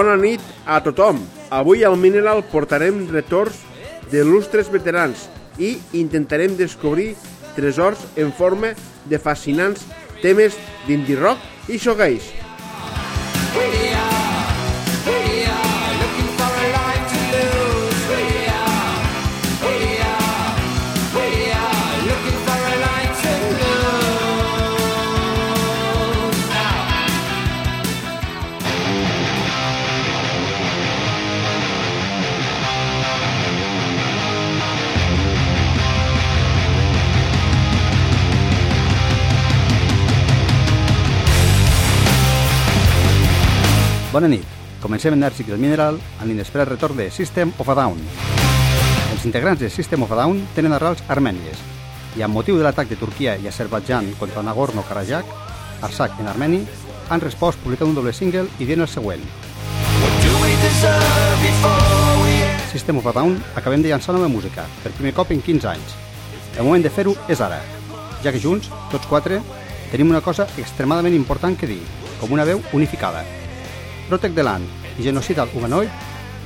Bona nit a tothom. Avui al Mineral portarem retorns d'il·lustres veterans i intentarem descobrir tresors en forma de fascinants temes d'indie rock i showgaze. Bona nit. Comencem Enèrgic del Mineral amb l'inesperat retorn de System of a Down. Els integrants de System of a Down tenen arrels armènies i amb motiu de l'atac de Turquia i Azerbaijan contra Nagorno-Karabakh, Arsak en armeni, han respost publicant un doble single i dient el següent. System of a Down acabem de llançar nova música, per primer cop en 15 anys. El moment de fer-ho és ara, ja que junts, tots quatre, tenim una cosa extremadament important que dir, com una veu unificada. Protect the Land i Genocidal Humanoid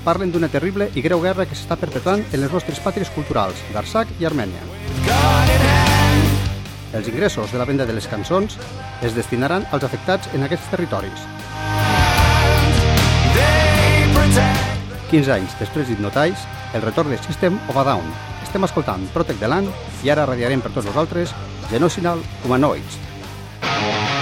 parlen d'una terrible i greu guerra que s'està perpetrant en les nostres pàtries culturals d'Arsac i Armènia. Els ingressos de la venda de les cançons es destinaran als afectats en aquests territoris. 15 anys després d'Hypnotize, el retorn de System of a Down. Estem escoltant Protect the Land i ara radiarem per tots vosaltres Genocidal Humanoids. Can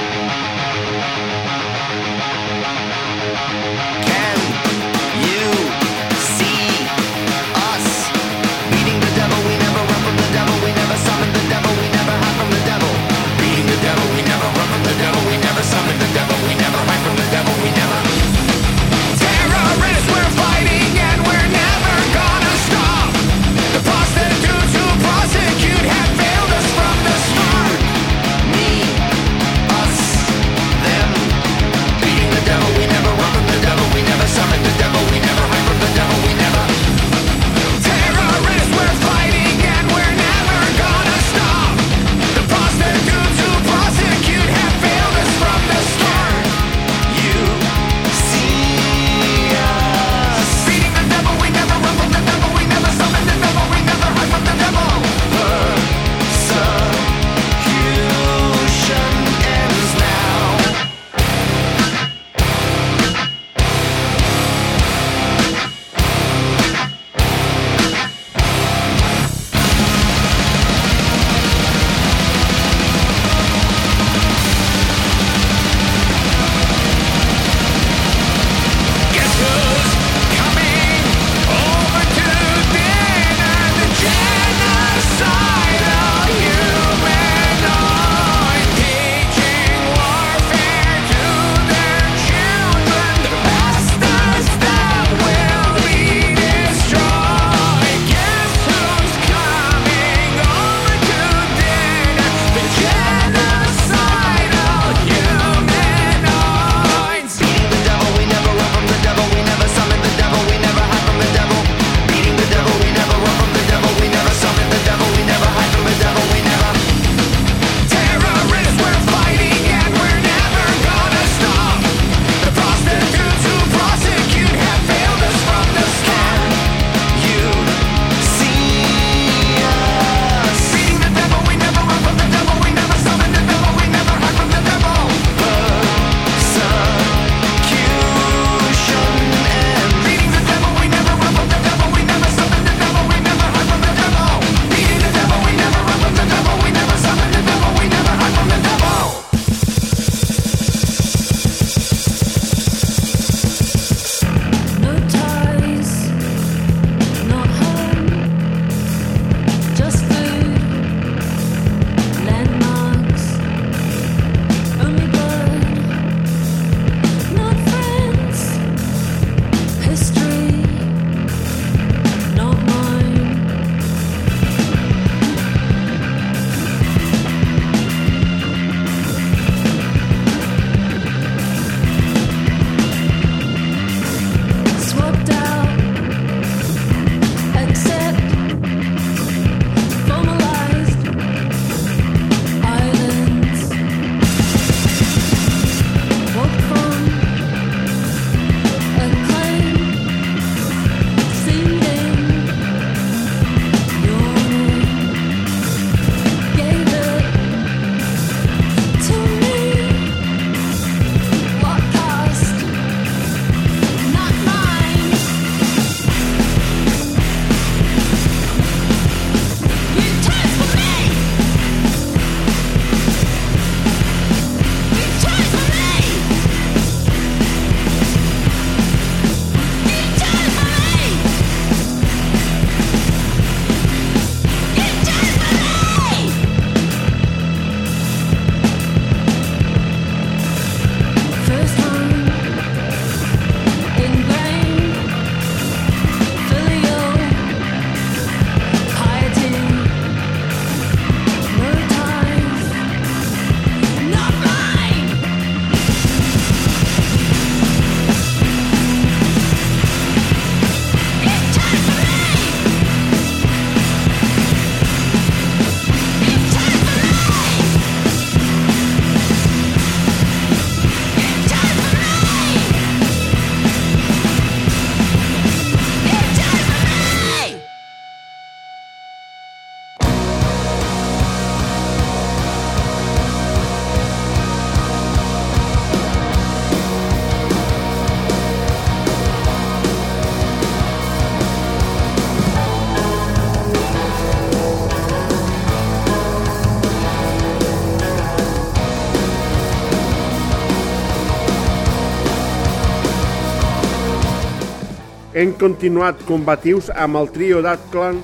hem continuat combatius amb el trio d'Atclan,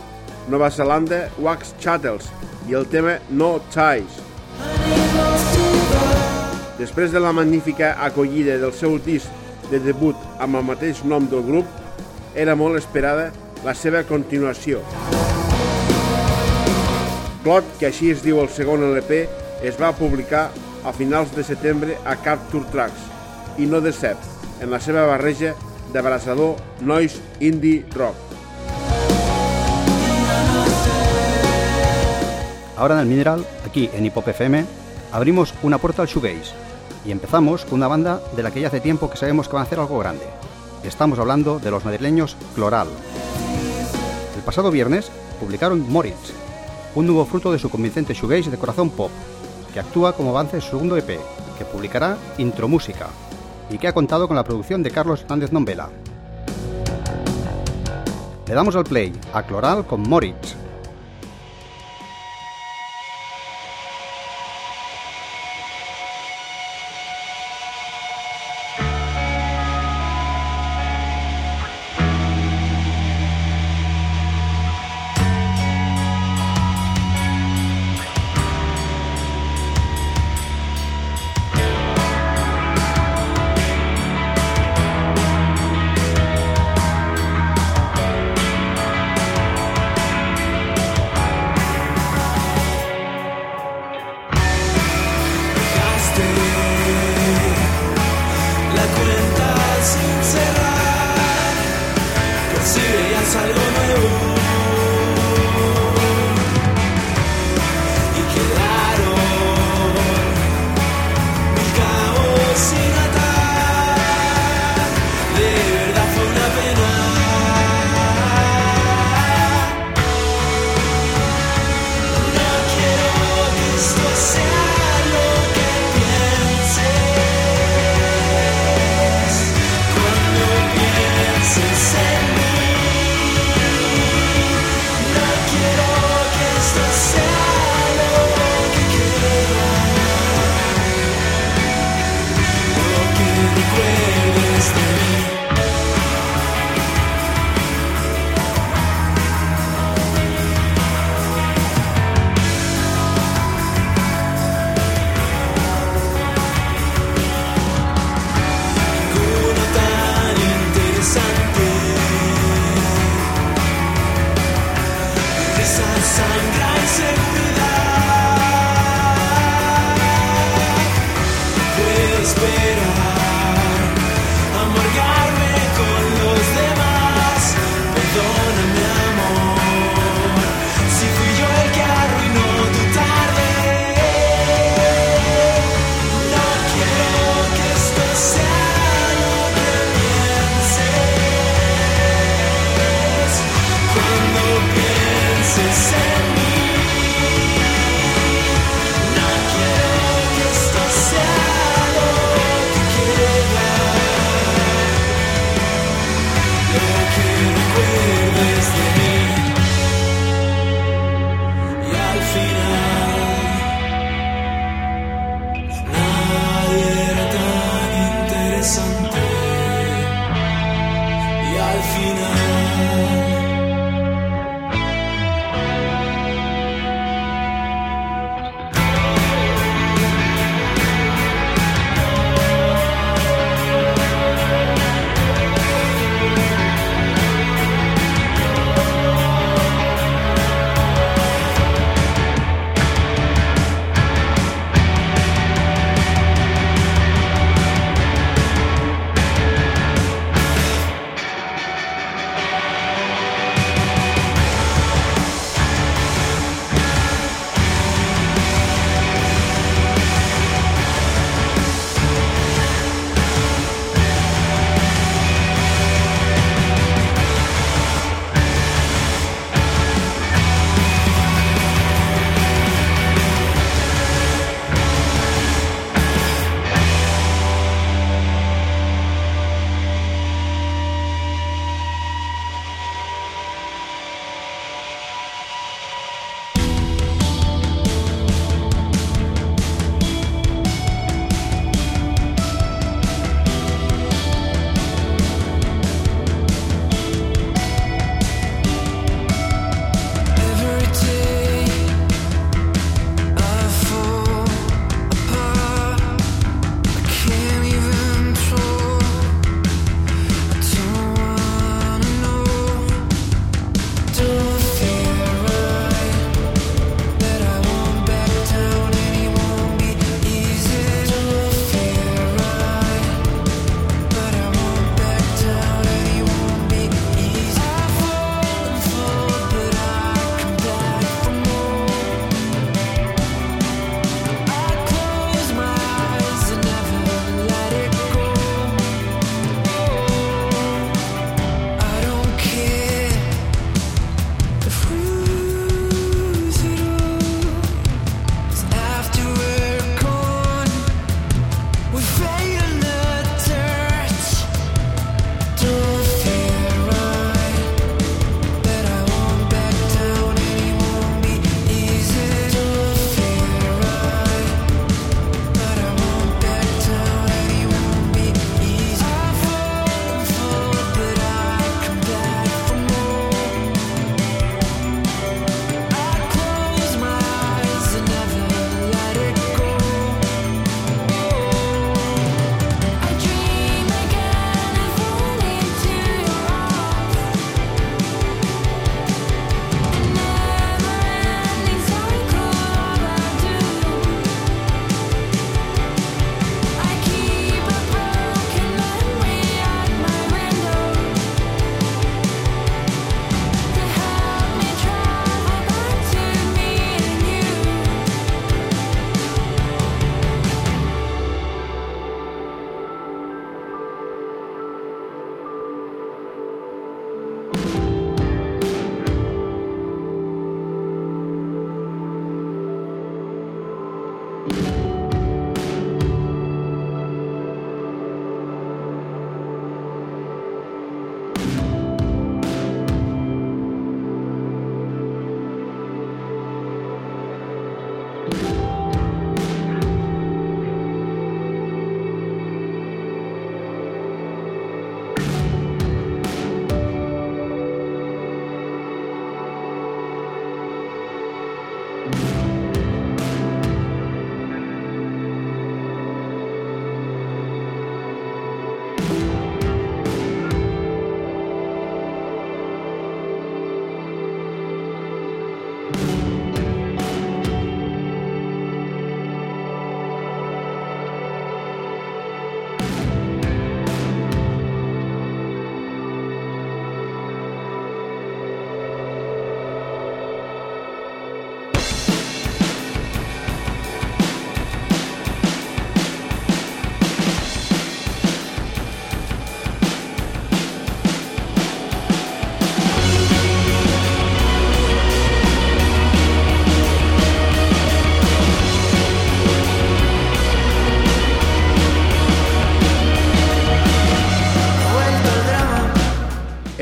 Nova Zelanda, Wax Chattels i el tema No Ties. Després de la magnífica acollida del seu disc de debut amb el mateix nom del grup, era molt esperada la seva continuació. Clot, que així es diu el segon LP, es va publicar a finals de setembre a Capture Tracks i no decep en la seva barreja d'abraçador noise indie rock. Ahora en el Mineral, aquí en Hip Hop FM, abrimos una puerta al shoegaze y empezamos con una banda de la que ya hace tiempo que sabemos que van a hacer algo grande. Estamos hablando de los madrileños Cloral. El pasado viernes publicaron Moritz, un nuevo fruto de su convincente shoegaze de corazón pop, que actúa como avance de segundo EP, que publicará Intro Música, y que ha contado con la producción de Carlos Hernández Nombela. Le damos al play a Cloral con Moritz.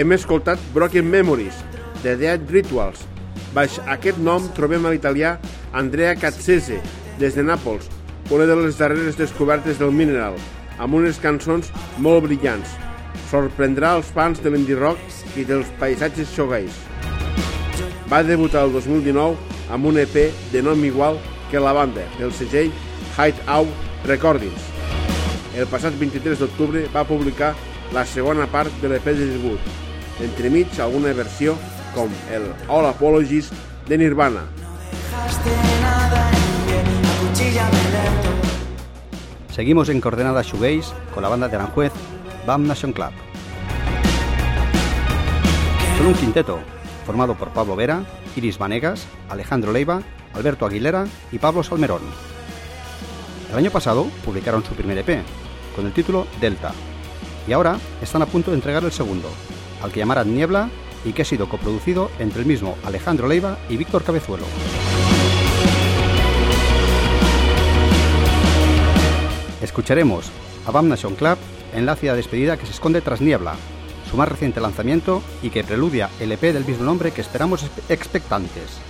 Hem escoltat Broken Memories, de Dead Rituals. Baix aquest nom trobem a l'italià Andrea Cazzese, des de Nàpols, una de les darreres descobertes del Mineral, amb unes cançons molt brillants. Sorprendrà els fans de l'indie rock i dels paisatges shoegaze. Va debutar el 2019 amb un EP de nom igual que la banda, del segell Hideout Recordings. El passat 23 d'octubre va publicar la segona part de l'EP de debut, entremig alguna versió com el All Apologies de Nirvana. Seguimos en Coordenada Shoegaze con la banda de Aranjuez, BAM Nation Club. Son un quinteto formado por Pablo Vera, Iris Vanegas, Alejandro Leiva, Alberto Aguilera y Pablo Salmerón. El año pasado publicaron su primer EP, con el título Delta, y ahora están a punto de entregar el segundo, al que llamarán Niebla y que ha sido coproducido entre el mismo Alejandro Leiva y Víctor Cabezuelo. Escucharemos a Bam Nation Club en la ácida despedida que se esconde tras Niebla, su más reciente lanzamiento y que preludia el EP del mismo nombre que esperamos expectantes.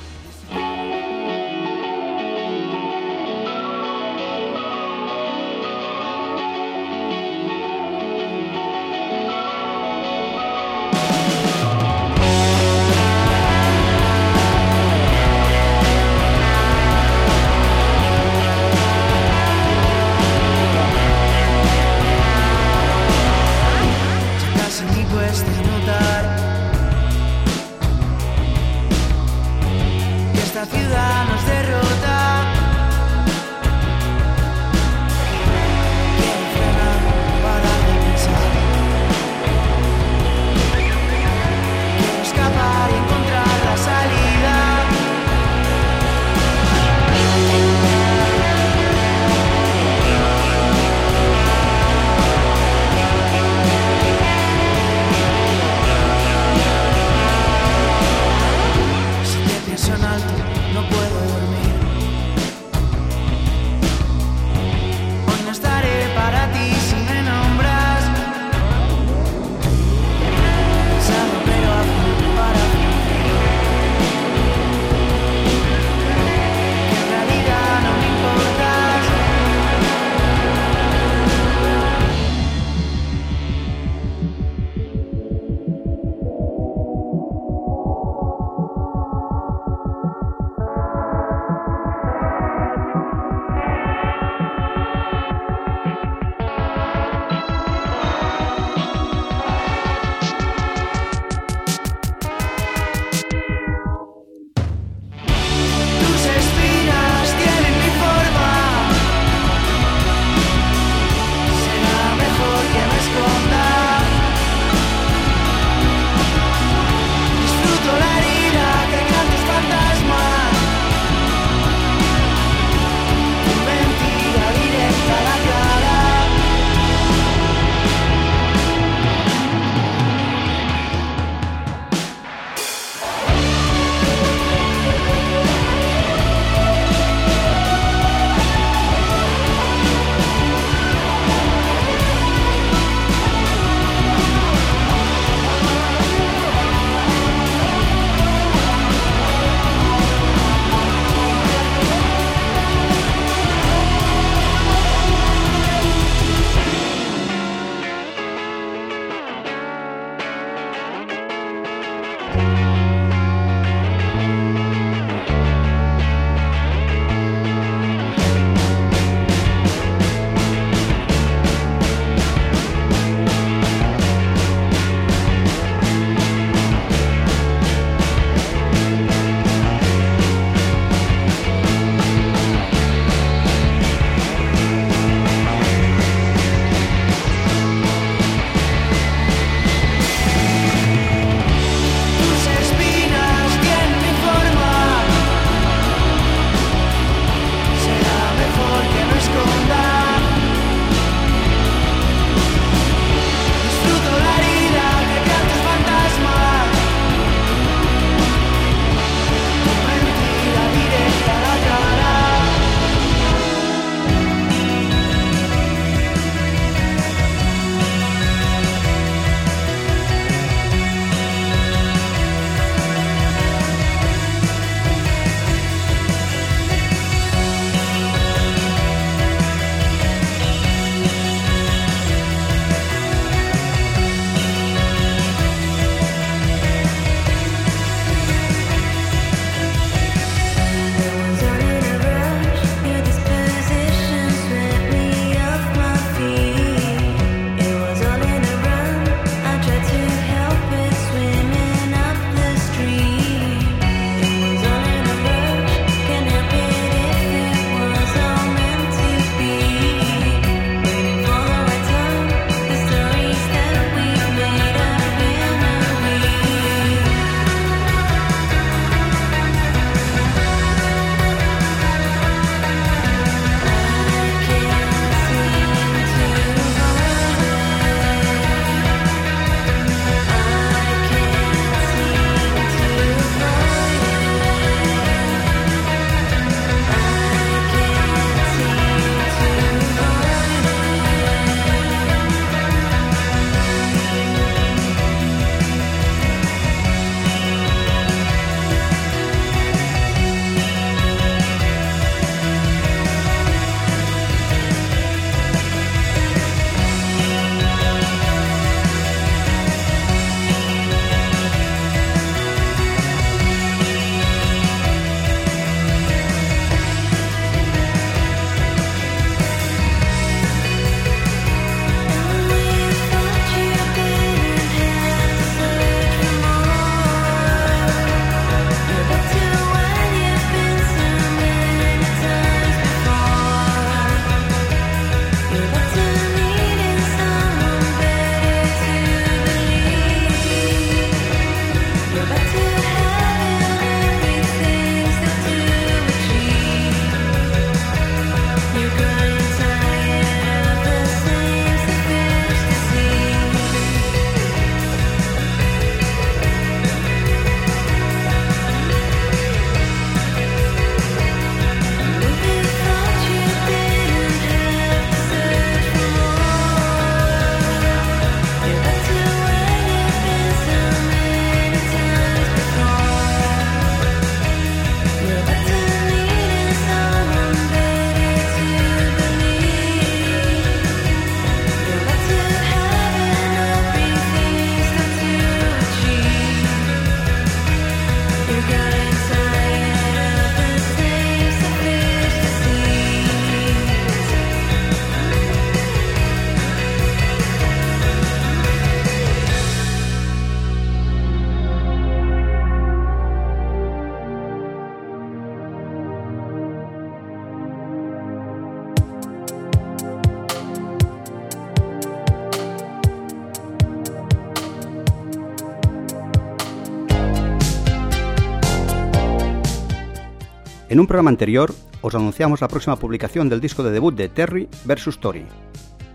En un programa anterior os anunciamos la próxima publicación del disco de debut de Terry vs. Tori.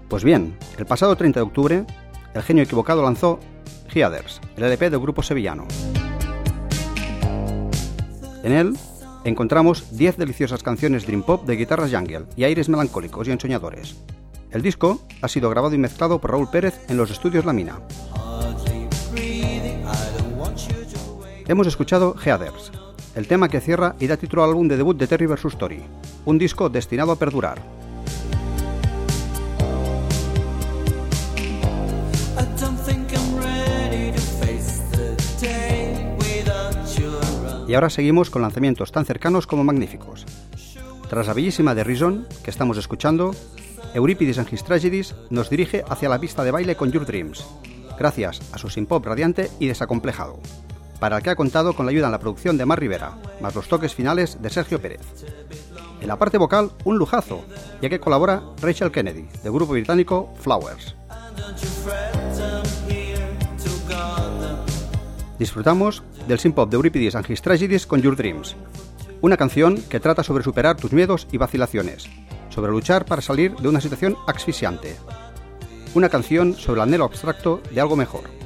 Pues bien, el pasado 30 de octubre, el genio equivocado lanzó Heathers, el LP del grupo sevillano. En él encontramos 10 deliciosas canciones dream pop de guitarras jungle y aires melancólicos y ensoñadores. El disco ha sido grabado y mezclado por Raúl Pérez en los estudios La Mina. Hemos escuchado Heathers, el tema que cierra y da título al álbum de debut de Terry vs. Tori, un disco destinado a perdurar. Y ahora seguimos con lanzamientos tan cercanos como magníficos. Tras la bellísima The Reason, que estamos escuchando, Euripides and His Tragedies nos dirige hacia la pista de baile con Your Dreams, gracias a su synth-pop radiante y desacomplejado, para el que ha contado con la ayuda en la producción de Mar Rivera, más los toques finales de Sergio Pérez. En la parte vocal, un lujazo, ya que colabora Rachel Kennedy, del grupo británico Flowers. Disfrutamos del synth-pop de Euripides and His Tragedies con Your Dreams, una canción que trata sobre superar tus miedos y vacilaciones, sobre luchar para salir de una situación asfixiante. Una canción sobre el anhelo abstracto de algo mejor.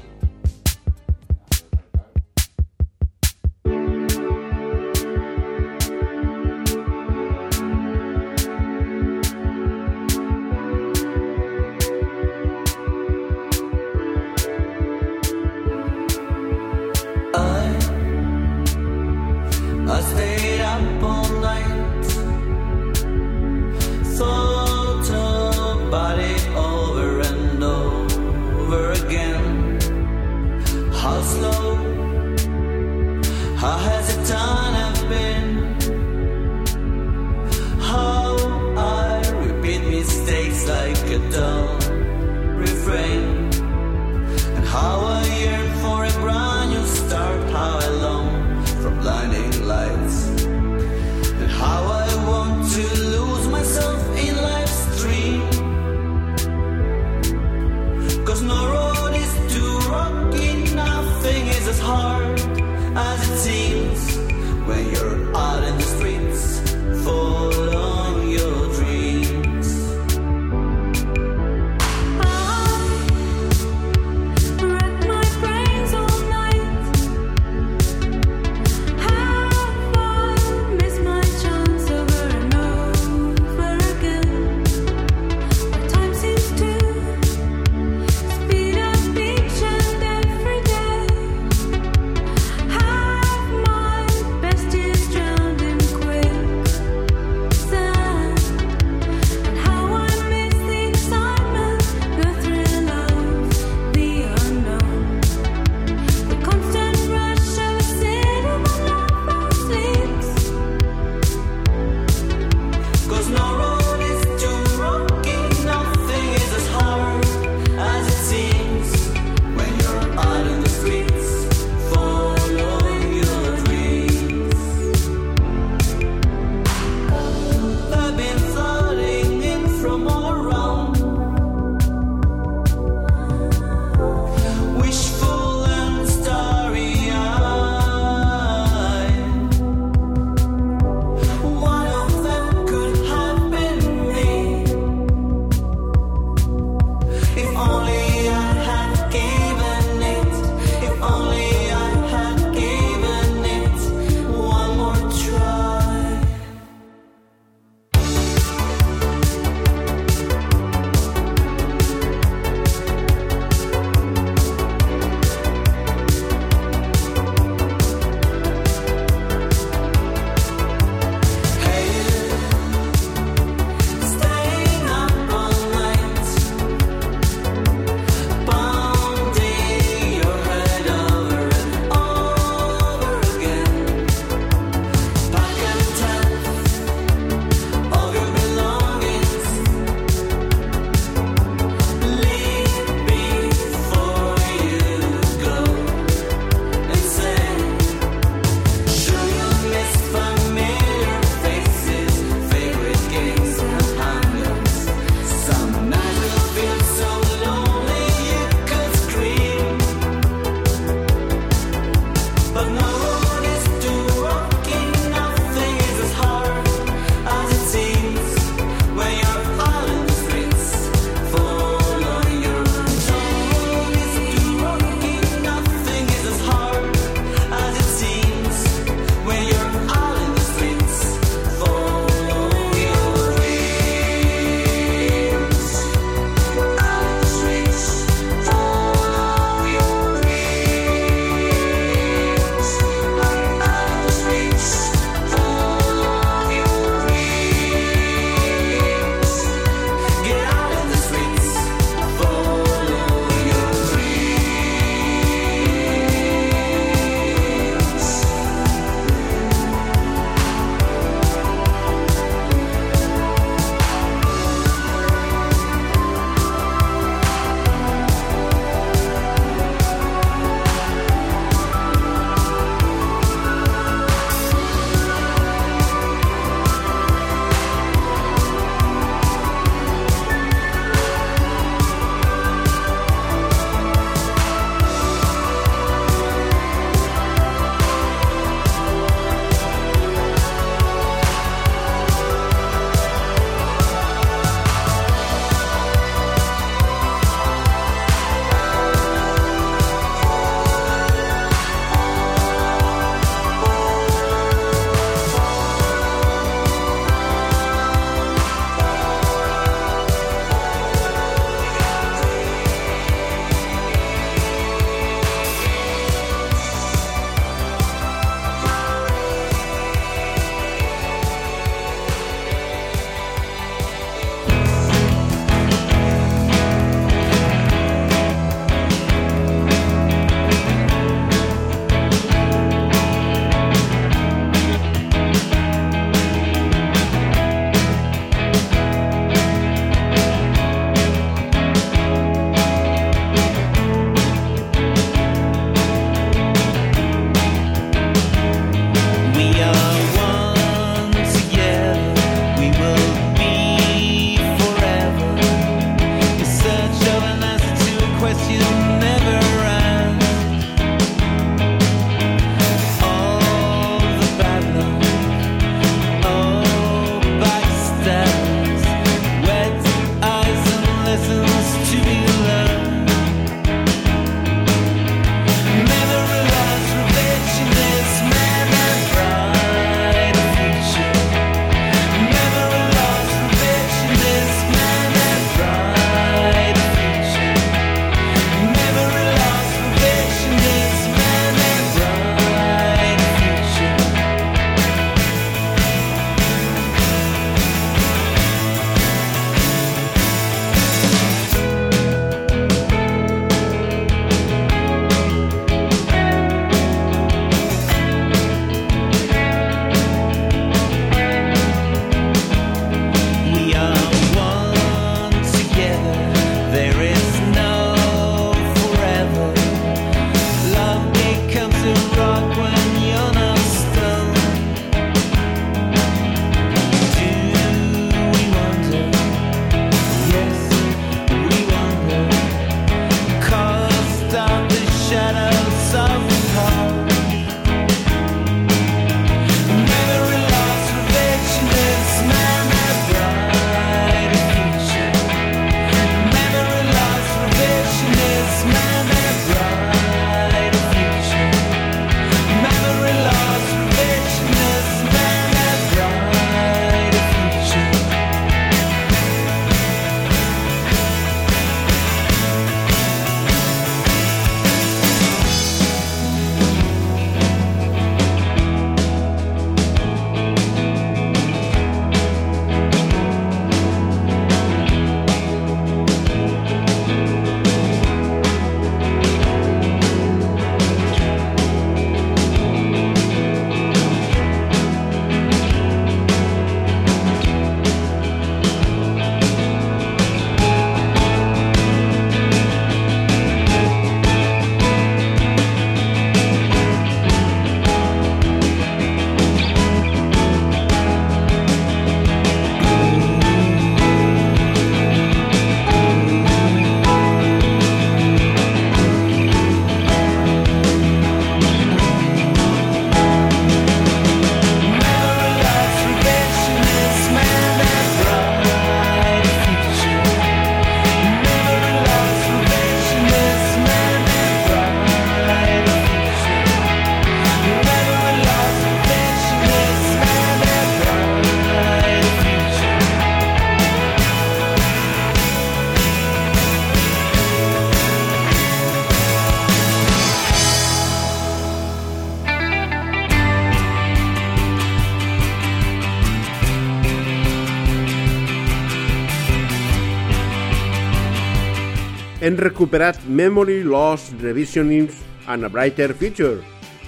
Hem recuperat Memory Loss Revisionism and a Brighter Future,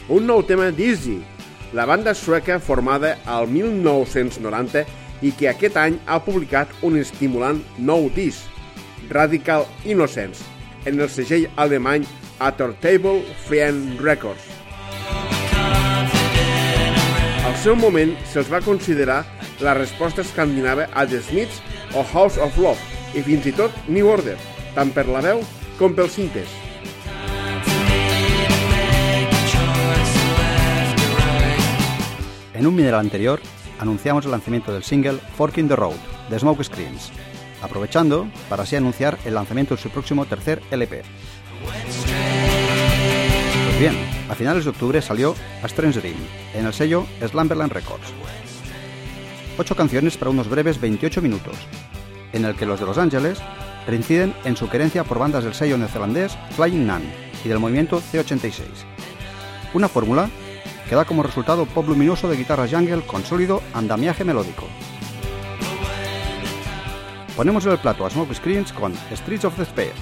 un nou tema d'Easy, la banda sueca formada al 1990 i que aquest any ha publicat un estimulant nou disc, Radical Innocence, en el segell alemany Attortable Friend Records. Al seu moment se'ls va considerar la resposta escandinava a The Smiths o House of Love i fins i tot New Order, tant per la veu com pels cintes. En un mineral anterior, anunciamos el lanzamiento del single Forking the Road de Smoke Screens, aprovechando para así anunciar el lanzamiento de su próximo tercer LP. Pues bien, a finales de octubre salió A Strange Dream en el sello Slumberland Records. Ocho canciones para unos breves 28 minutos, en el que los de Los Ángeles reinciden en su querencia por bandas del sello neozelandés Flying Nun y del movimiento C86. Una fórmula que da como resultado pop luminoso de guitarra jungle con sólido andamiaje melódico. Ponemos en el plato a Smoke Screens con Streets of Despair.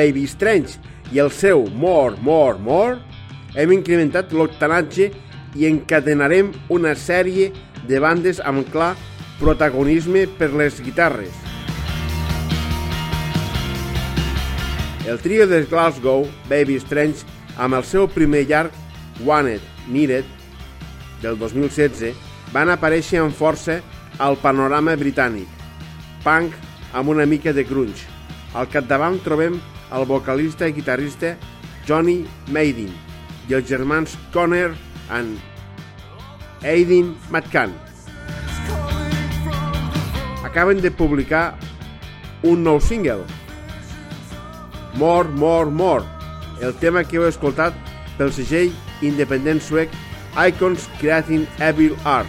Baby Strange i el seu More, More, More, hem incrementat l'octanatge i encadenarem una sèrie de bandes amb clar protagonisme per les guitarres. El trio de Glasgow, Baby Strange, amb el seu primer llarg, Wanted, Needed, del 2016, van aparèixer amb força al panorama britànic. Punk amb una mica de grunge. Al capdavant trobem el vocalista i guitarrista Johnny Maiden i els germans Connor and Aidin McCann. Acaben de publicar un nou single, More, More, More, el tema que heu escoltat pel segell independent suec Icons Creating Evil Art.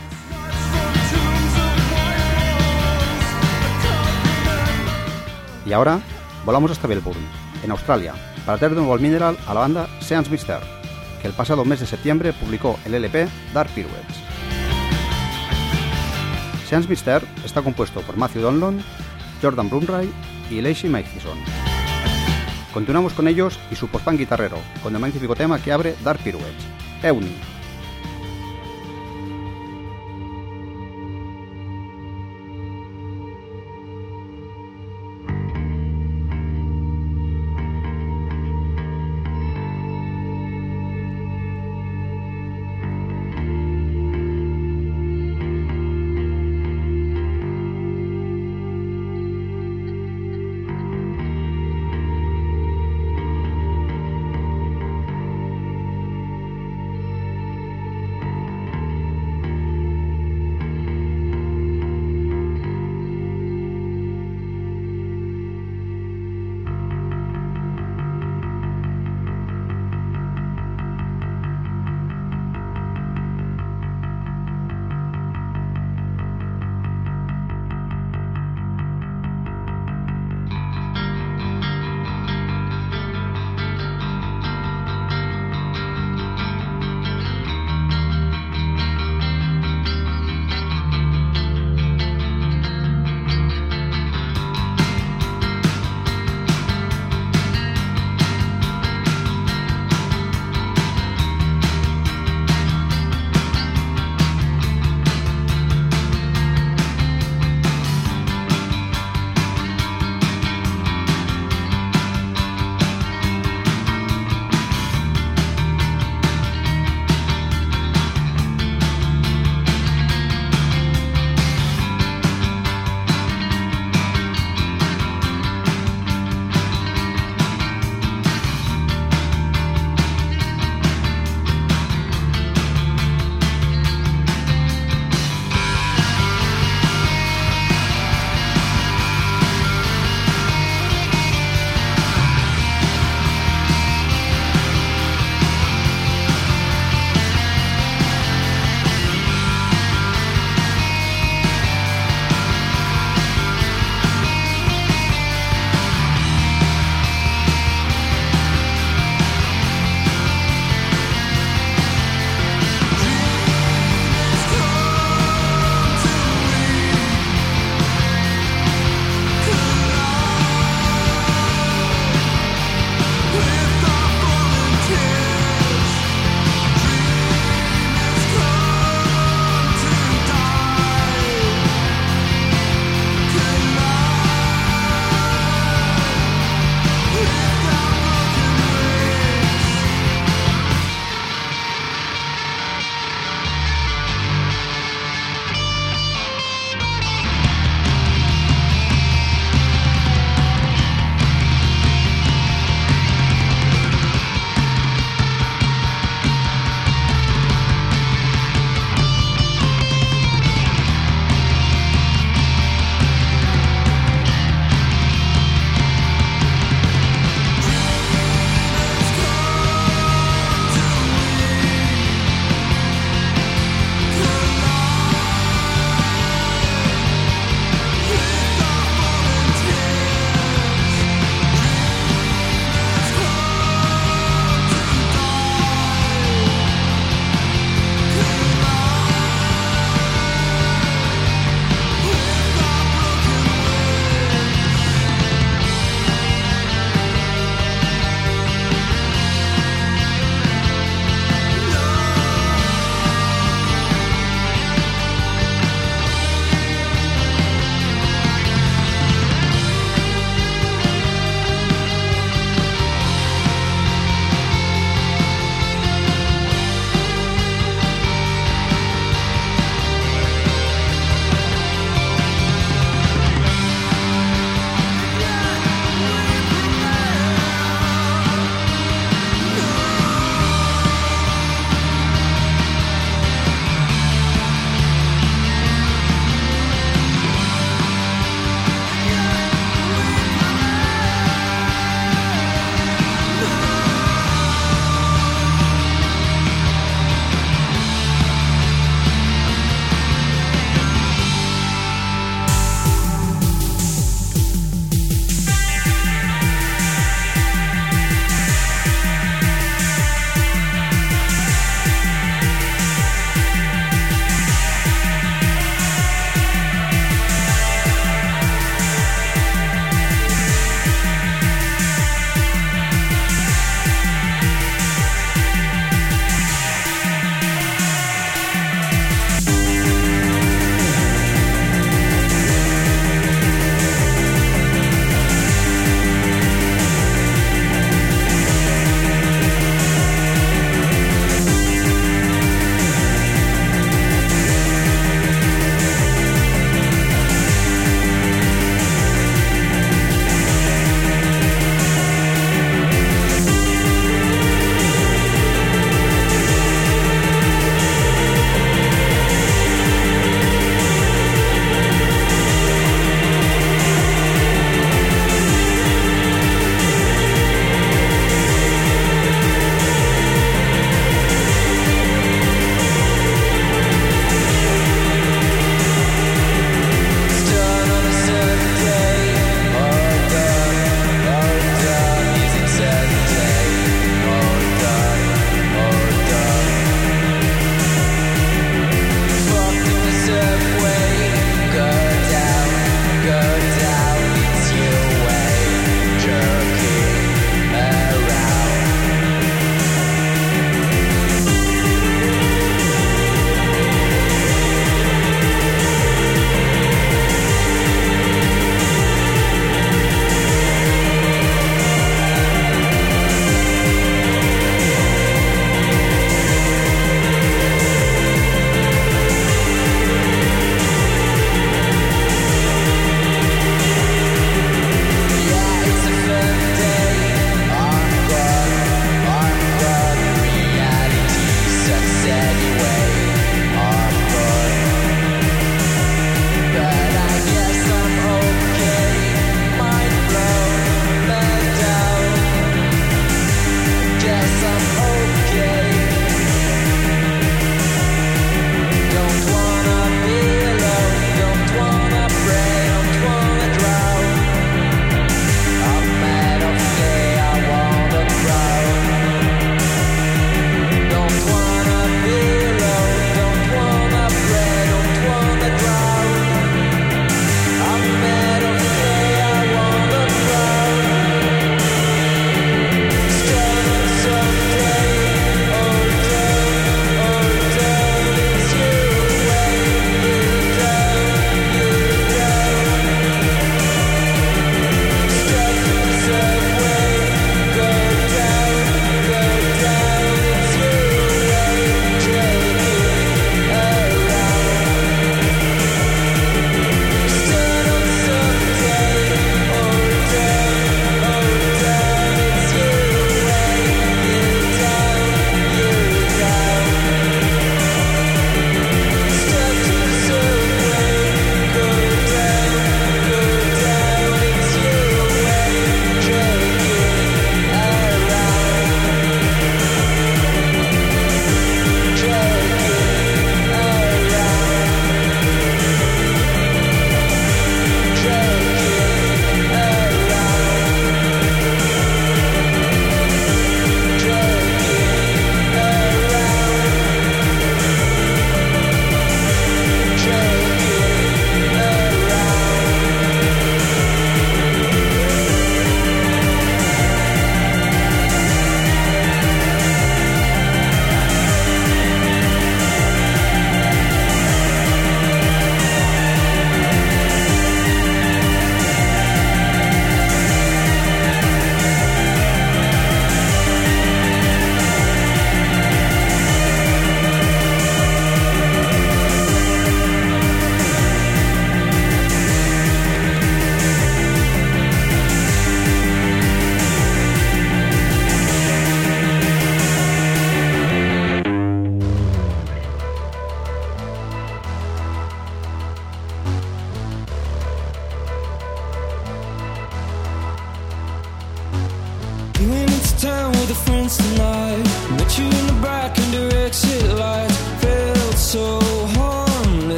Y ahora volamos hasta Melbourne, en Australia, para traer de nuevo el mineral a la banda Seance Mister, que el pasado mes de septiembre publicó el LP Dark Pirouettes. Seance Mister está compuesto por Matthew Donlon, Jordan Brumray y Lacey Matheson. Continuamos con ellos y su post guitarrero, con el magnífico tema que abre Dark Pirouettes, Euni.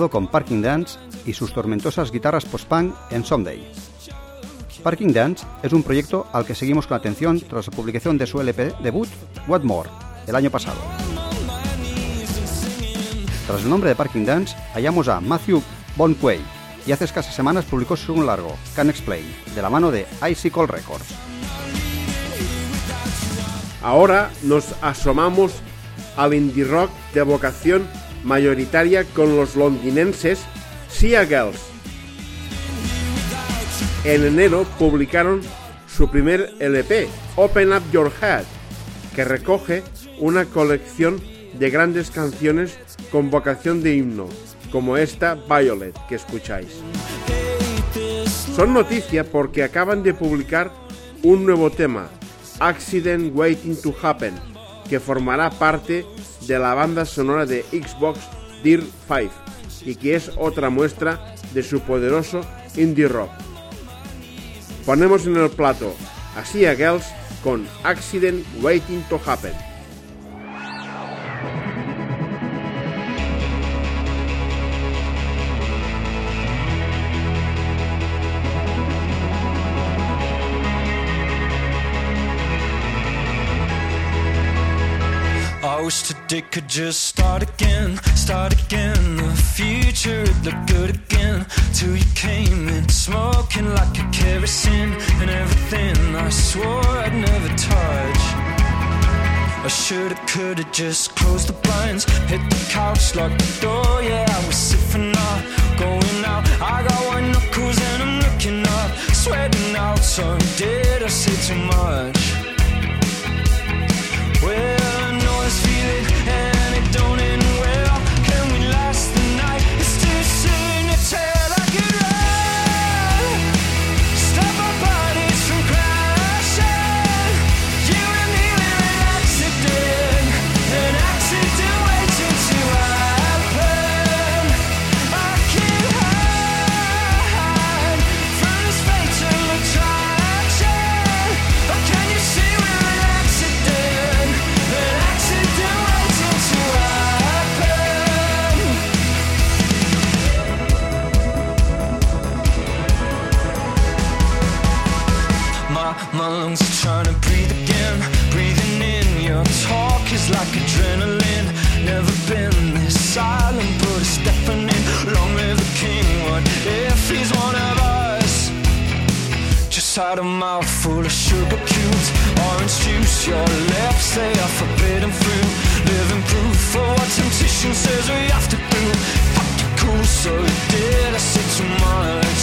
Con Parking Dance y sus tormentosas guitarras post-punk en Someday. Parking Dance es un proyecto al que seguimos con atención tras la publicación de su LP debut, What More, el año pasado. Tras el nombre de Parking Dance, hallamos a Matthew Bonquay y hace escasas semanas publicó su segundo largo, Can Explain, de la mano de Icicle Records. Ahora nos asomamos al indie rock de vocación mayoritaria con los londinenses Sia Girls. En enero publicaron su primer LP, Open Up Your Head, que recoge una colección de grandes canciones con vocación de himno, como esta Violet que escucháis. Son noticia porque acaban de publicar un nuevo tema, Accident Waiting to Happen, que formará parte de la banda sonora de Xbox Deer 5 y que es otra muestra de su poderoso indie rock. Ponemos en el plato a Girls con Accident Waiting to Happen. Today could just start again, start again. The future would look good again. Till you came in, smoking like a kerosene and everything I swore I'd never touch. I shoulda, coulda just closed the blinds, hit the couch, locked the door. Yeah, I was sick up, going out. I got white knuckles and I'm looking up, sweating out. So did I say too much? Well, just feel it and it don't Had a mouth full of sugar cubes, orange juice. Your lips they are forbidden fruit. Living proof for what temptation says we have to do. Fuck you, cool. So did I say too much?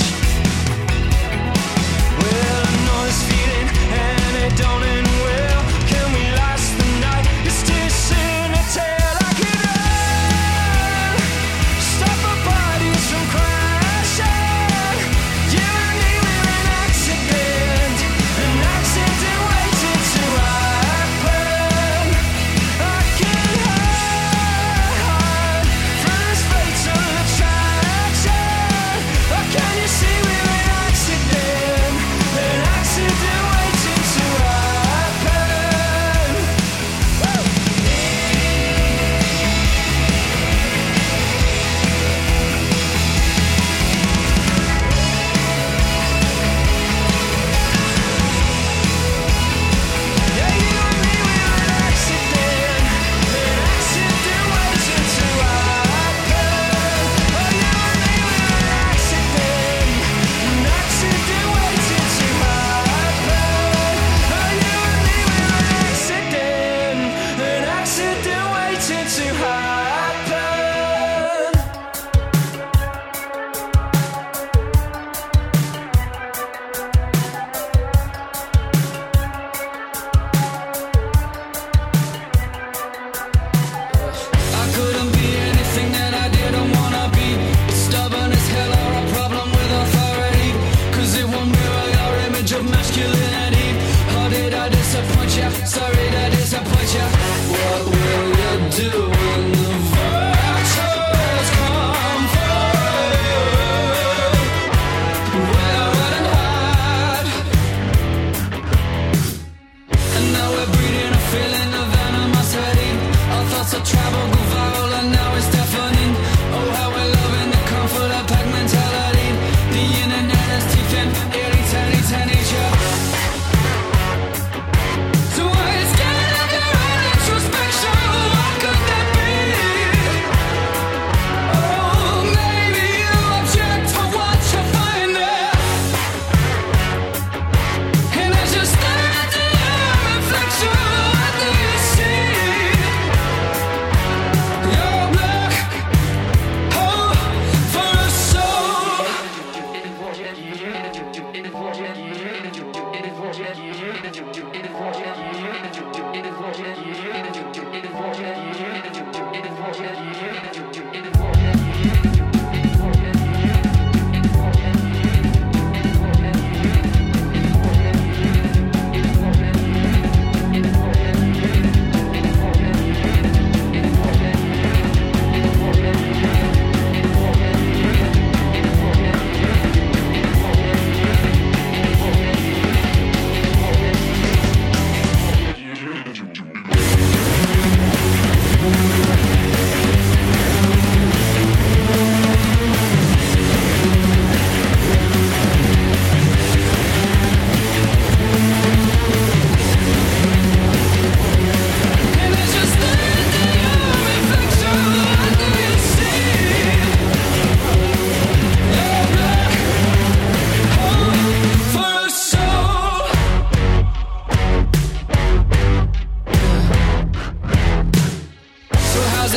Well, I know this feeling, and it don't end well. Can we last the night? It's tell.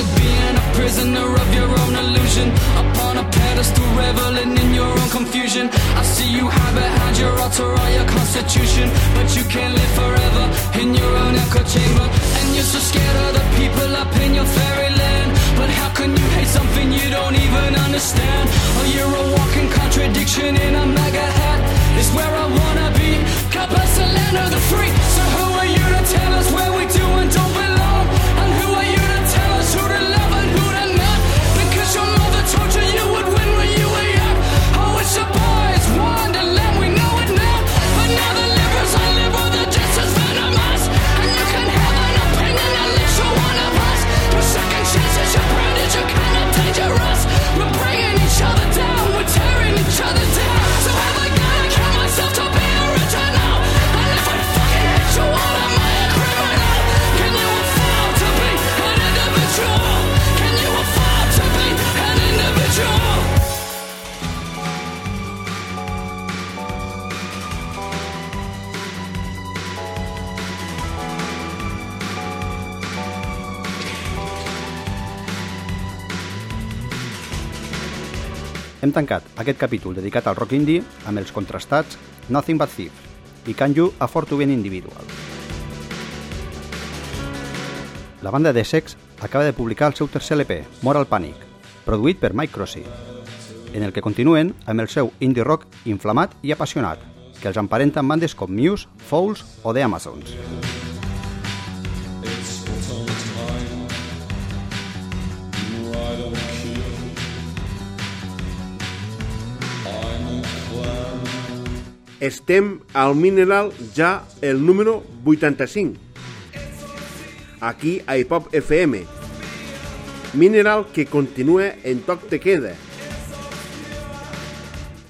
Was being a prisoner of your own illusion? Upon a pedestal, reveling in your own confusion. I see you hide behind your altar or your constitution, but you can't live forever in your own echo chamber. And you're so scared of the people up in your fairyland. But how can you hate something you don't even understand? Oh, you're a walking contradiction in a mega hat. Is where I wanna be. God bless the land of the free. So who are you to tell us where we do and don't belong? Hem tancat aquest capítol dedicat al rock indie amb els contrastats Nothing But Thief i Can You Afford to Be an Individual. La banda de Sex acaba de publicar el seu tercer LP, Moral Panic, produït per Mike Crossy, en el que continuen amb el seu indie rock inflamat i apassionat, que els emparenta amb bandes com Muse, Fouls o The Amazons. Estem al Mineral ja el número 85. Aquí a Hip Hop FM. Mineral que continua en toc de queda.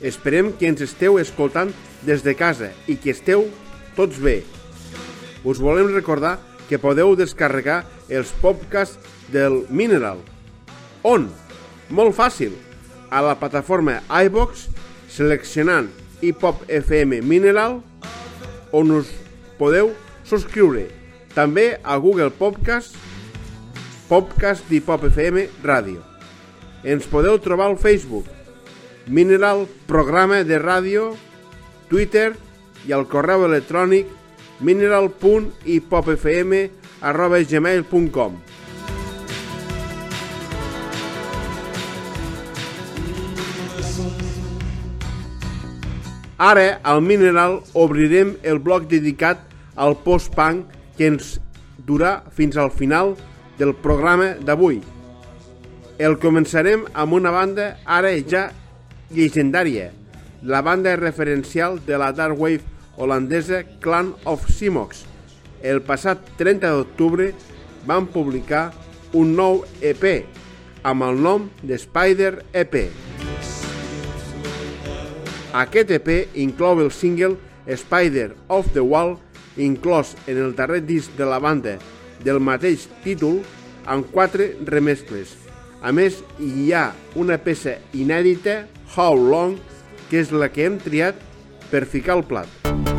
Esperem que ens esteu escoltant des de casa i que esteu tots bé. Us volem recordar que podeu descarregar els podcasts del Mineral. On? Molt fàcil. A la plataforma iVox, seleccionant Hip Hop FM Mineral, on us podeu subscriure. També a Google Podcast, Podcast d'Hip Hop FM Ràdio. Ens podeu trobar al Facebook, Mineral Programa de Ràdio, Twitter i al correu electrònic mineral.hipopfm arroba gmail.com Ara, al Mineral, obrirem el bloc dedicat al post-punk que ens durà fins al final del programa d'avui. El començarem amb una banda ara ja llegendària, la banda referencial de la dark wave holandesa Clan of Simox. El passat 30 d'octubre van publicar un nou EP amb el nom de Spider EP. Aquest EP inclou el single Spider of the Wall, inclòs en el darrer disc de la banda del mateix títol, amb quatre remescles. A més, hi ha una peça inèdita, How Long, que és la que hem triat per ficar al plat. Eyes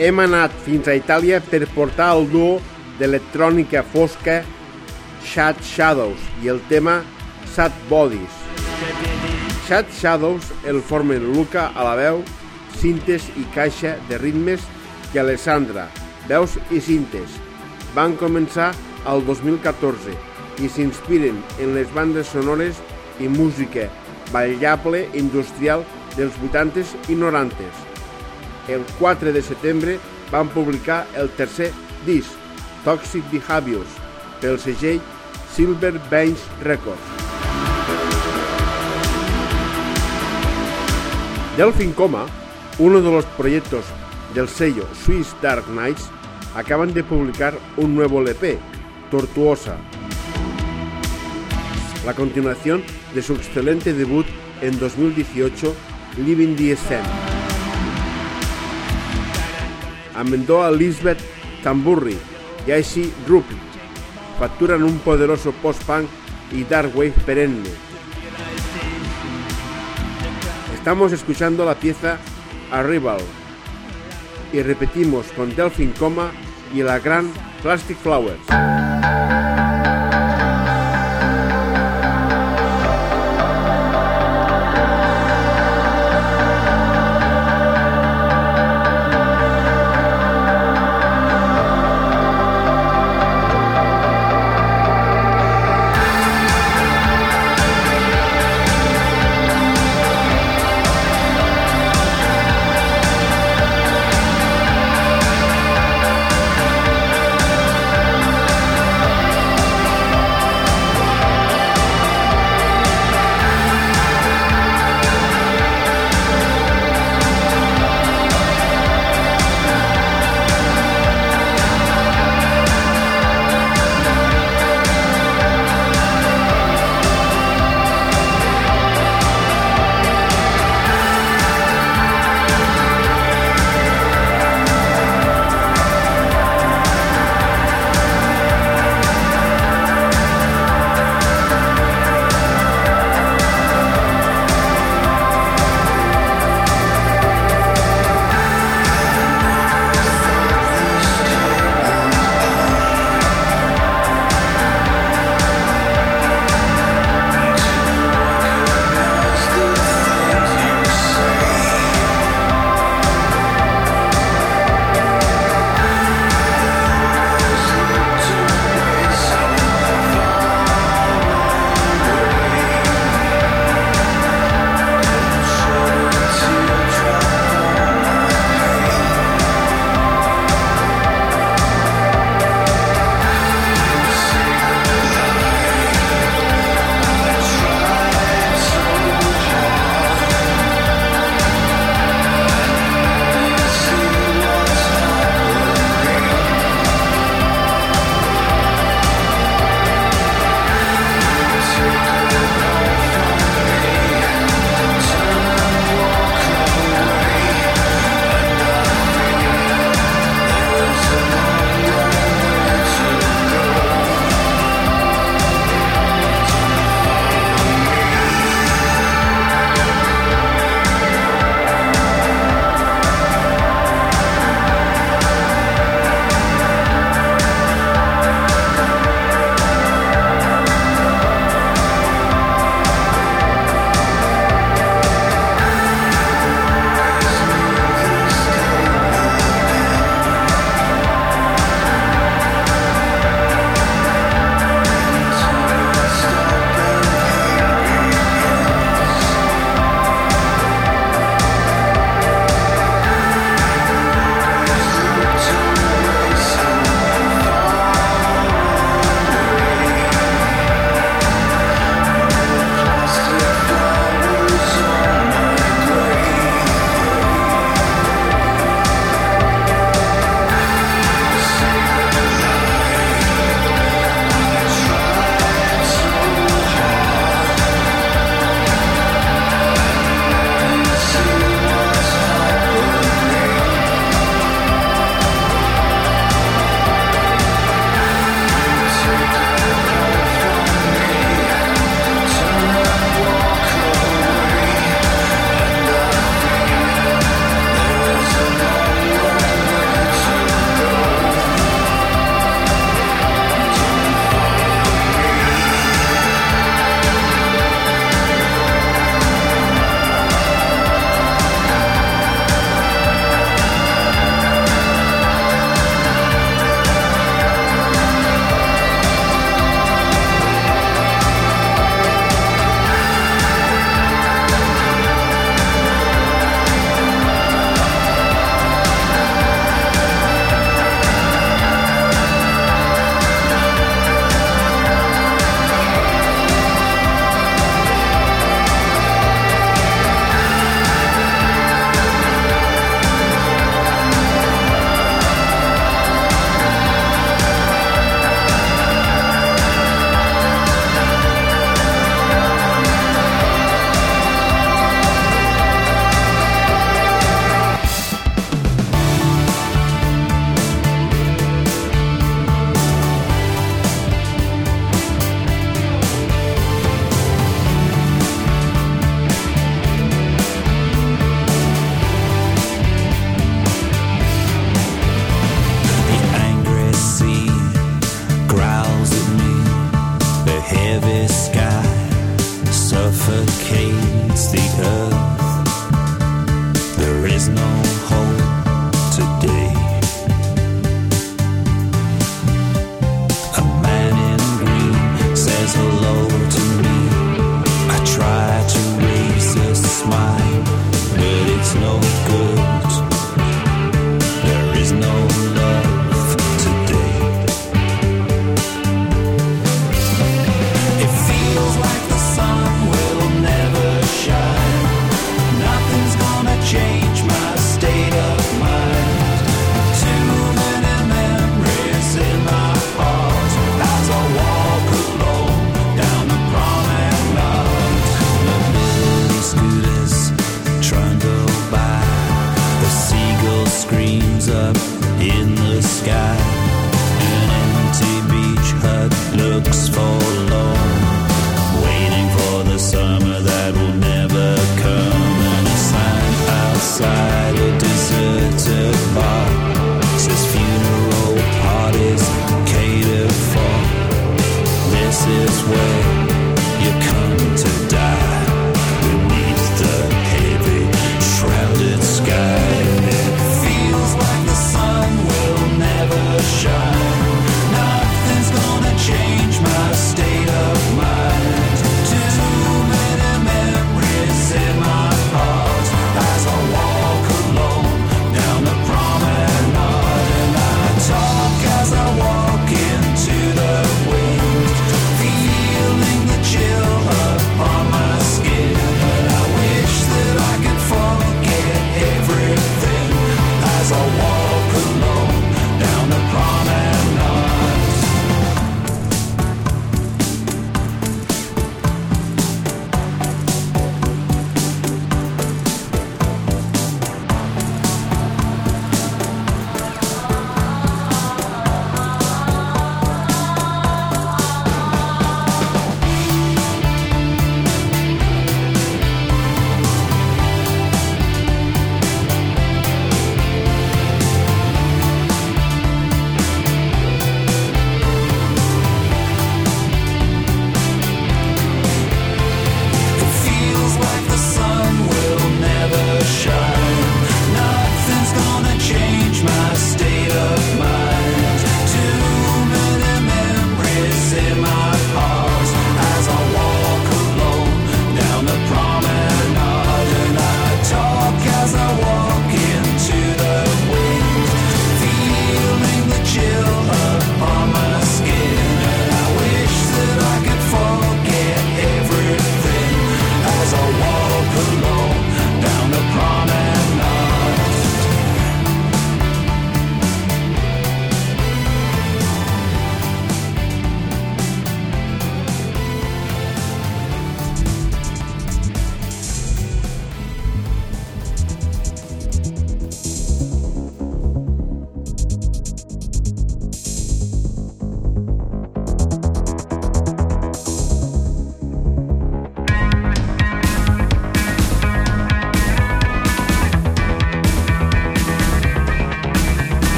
hem anat fins a Itàlia per portar el duo d'electrònica fosca Shad Shadows i el tema Sad Bodies. Shad Shadows el formen Luca a la veu, cintes i caixa de ritmes i Alessandra, veus i cintes. Van començar al 2014 i s'inspiren en les bandes sonores i música ballable industrial dels 80s i 90s. El 4 de setembre van publicar el tercer disc, Toxic Behaviors, pel segell Silver Banks Records. Delfin Coma, uno de los proyectos del sello Swiss Dark Knights, acaban de publicar un nuevo LP, Tortuosa, la continuación de su excelente debut en 2018, Living the Scene. Amendó a Lisbeth Tamburri y Icy Rupi. Facturan un poderoso post-punk y dark wave perenne. Estamos escuchando la pieza Arrival y repetimos con Delphin Coma y la gran Plastic Flowers.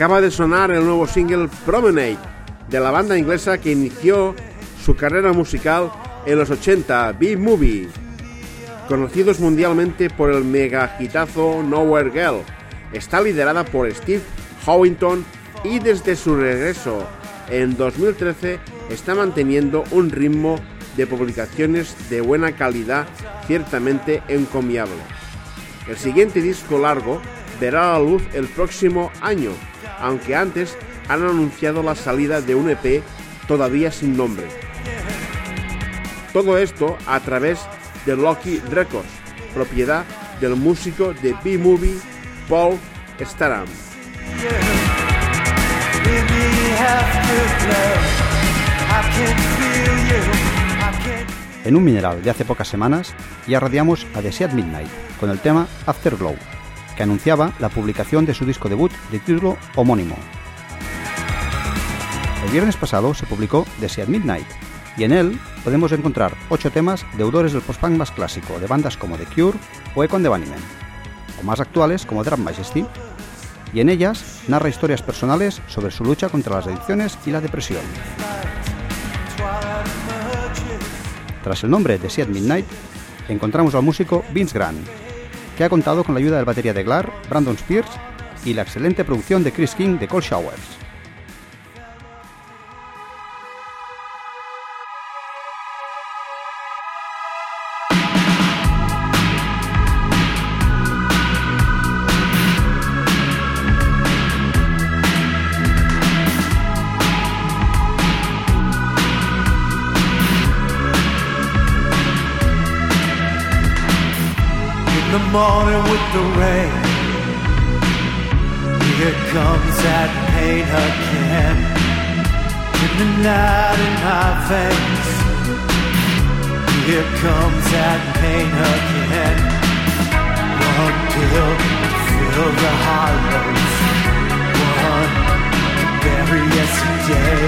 Acaba de sonar el nuevo single Promenade de la banda inglesa que inició su carrera musical en los 80, B-Movie, conocidos mundialmente por el mega hitazo Nowhere Girl. Está liderada por Steve Howington y desde su regreso en 2013 está manteniendo un ritmo de publicaciones de buena calidad ciertamente encomiable. El siguiente disco largo verá la luz el próximo año, aunque antes han anunciado la salida de un EP todavía sin nombre. Todo esto a través de Lucky Records, propiedad del músico de B-Movie Paul Staram. En un mineral de hace pocas semanas ya radiamos a The Seat Midnight con el tema Afterglow, que anunciaba la publicación de su disco debut de título homónimo. El viernes pasado se publicó The Seat Midnight y en él podemos encontrar ocho temas deudores del post-punk más clásico de bandas como The Cure o Econ de Bunnymen, o más actuales como Drum Majesty, y en ellas narra historias personales sobre su lucha contra las adicciones y la depresión. Tras el nombre de Seat Midnight, encontramos al músico Vince Grant, que ha contado con la ayuda del batería de Glar, Brandon Spears y la excelente producción de Chris King de Cold Showers. Morning with the rain, here comes that pain again. In the night in my veins, here comes that pain again. One pill to fill the hollows, one to bury yesterday,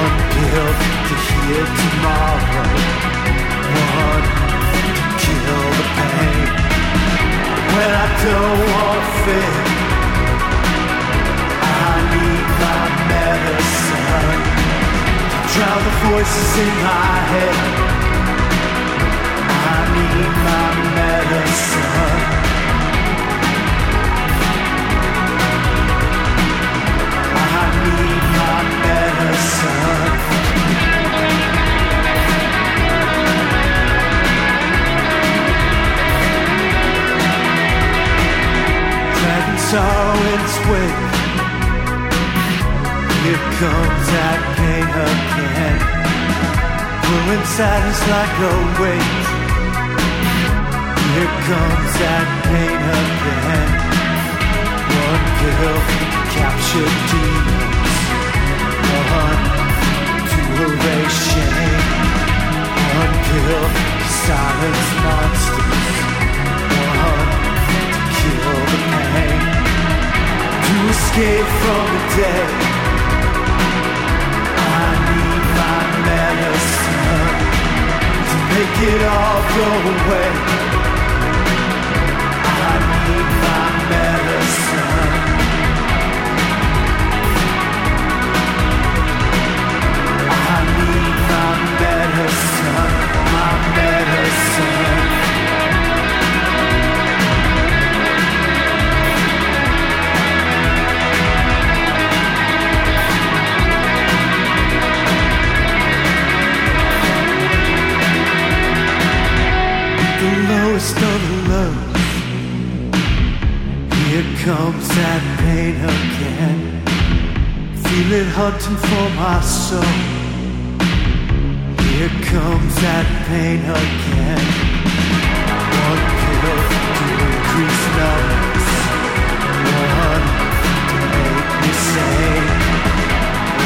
one pill to heal tomorrow, one kill the pain when I don't want to feel. I need my medicine to drown the voices in my head. I need my medicine. I need my medicine. In its wake. Here comes that pain again, pulling sadness like a weight. Here comes that pain again. One pill to capture demons, one to erase shame, one pill silence monsters, one to kill the pain to escape from the day. I need my medicine to make it all go away. I need my medicine. I need my medicine, my medicine. Lowest of lows. Here comes that pain again. Feel it hunting for my soul. Here comes that pain again. One pill to increase numbers. One to make me sane.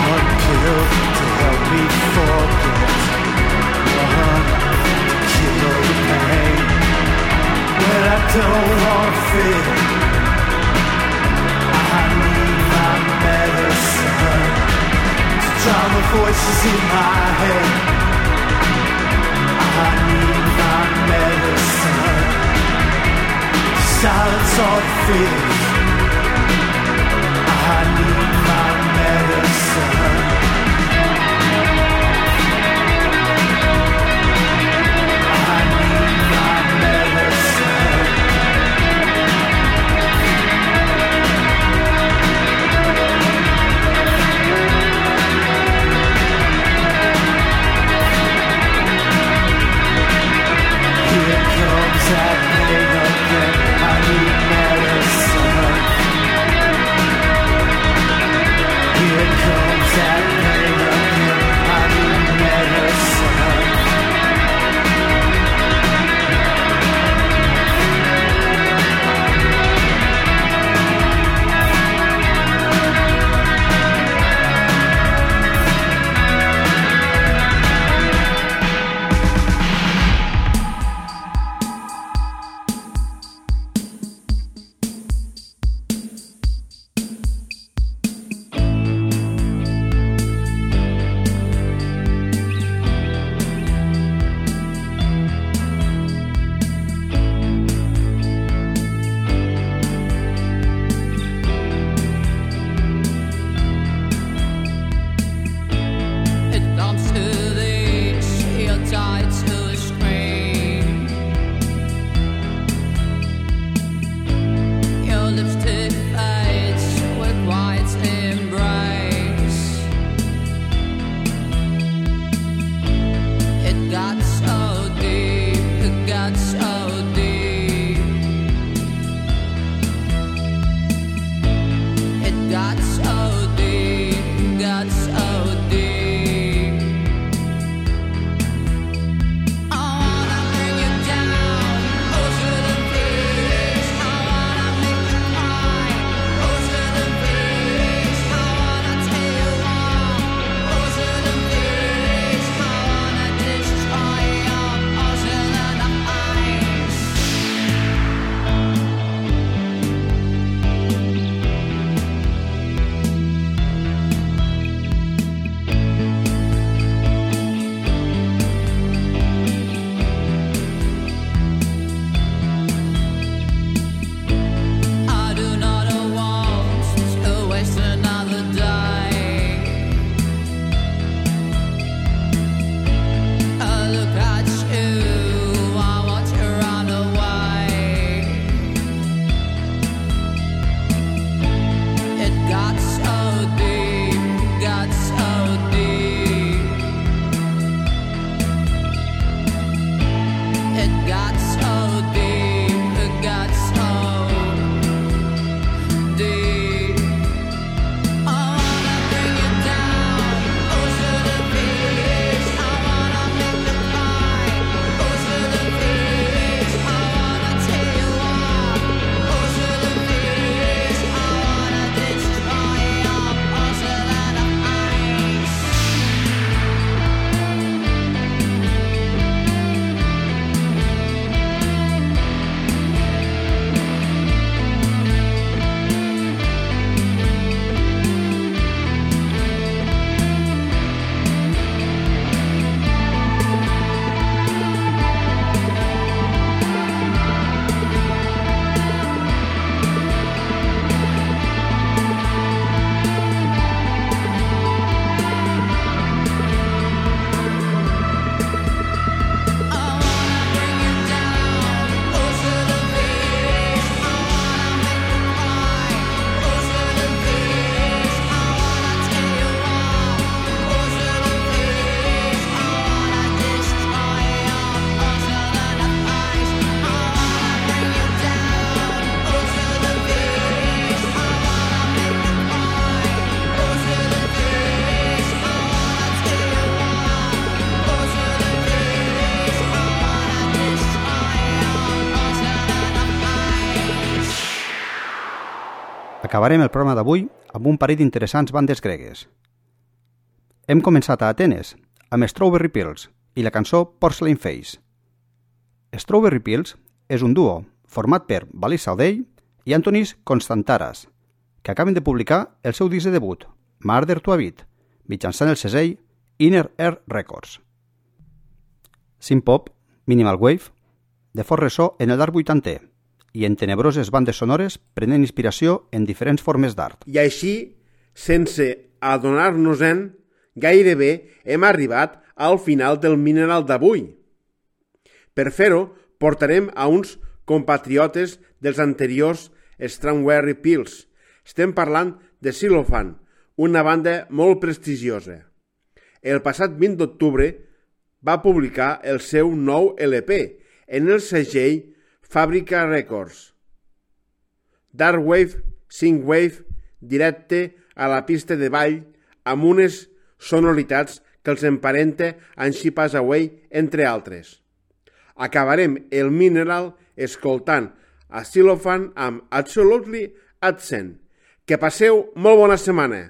One pill to help me forget. One kill the pain I don't want to feel. I need my medicine to drown the voices in my head. I need my medicine silence all fears. I need Acabarem el programa d'avui amb un parell d'interessants bandes gregues. Hem començat a Atenes, amb Strawberry Pills i la cançó Porcelain Face. Strawberry Pills és un duo format per Valis Saudell i Antonis Constantaras, que acaben de publicar el seu disc de debut, Murder to a Beat, mitjançant el segell Inner Air Records. Synth-pop, minimal wave, de fort ressò en el dark 80 i en tenebroses bandes sonores prenen inspiració en diferents formes d'art. I així, sense adonar-nos-en, gairebé hem arribat al final del mineral d'avui. Per fer-ho, portarem a uns compatriotes dels anteriors Strangberry Pills. Estem parlant de Silofan, una banda molt prestigiosa. El passat 20 d'octubre va publicar el seu nou LP en el segell Fàbrica Records. Dark Wave, Synthwave, directe a la pista de ball amb unes sonoritats que els emparenta amb She Pass Away, entre altres. Acabarem el Mineral escoltant a Silofan amb Absolutely Absent. Que passeu molt bona setmana.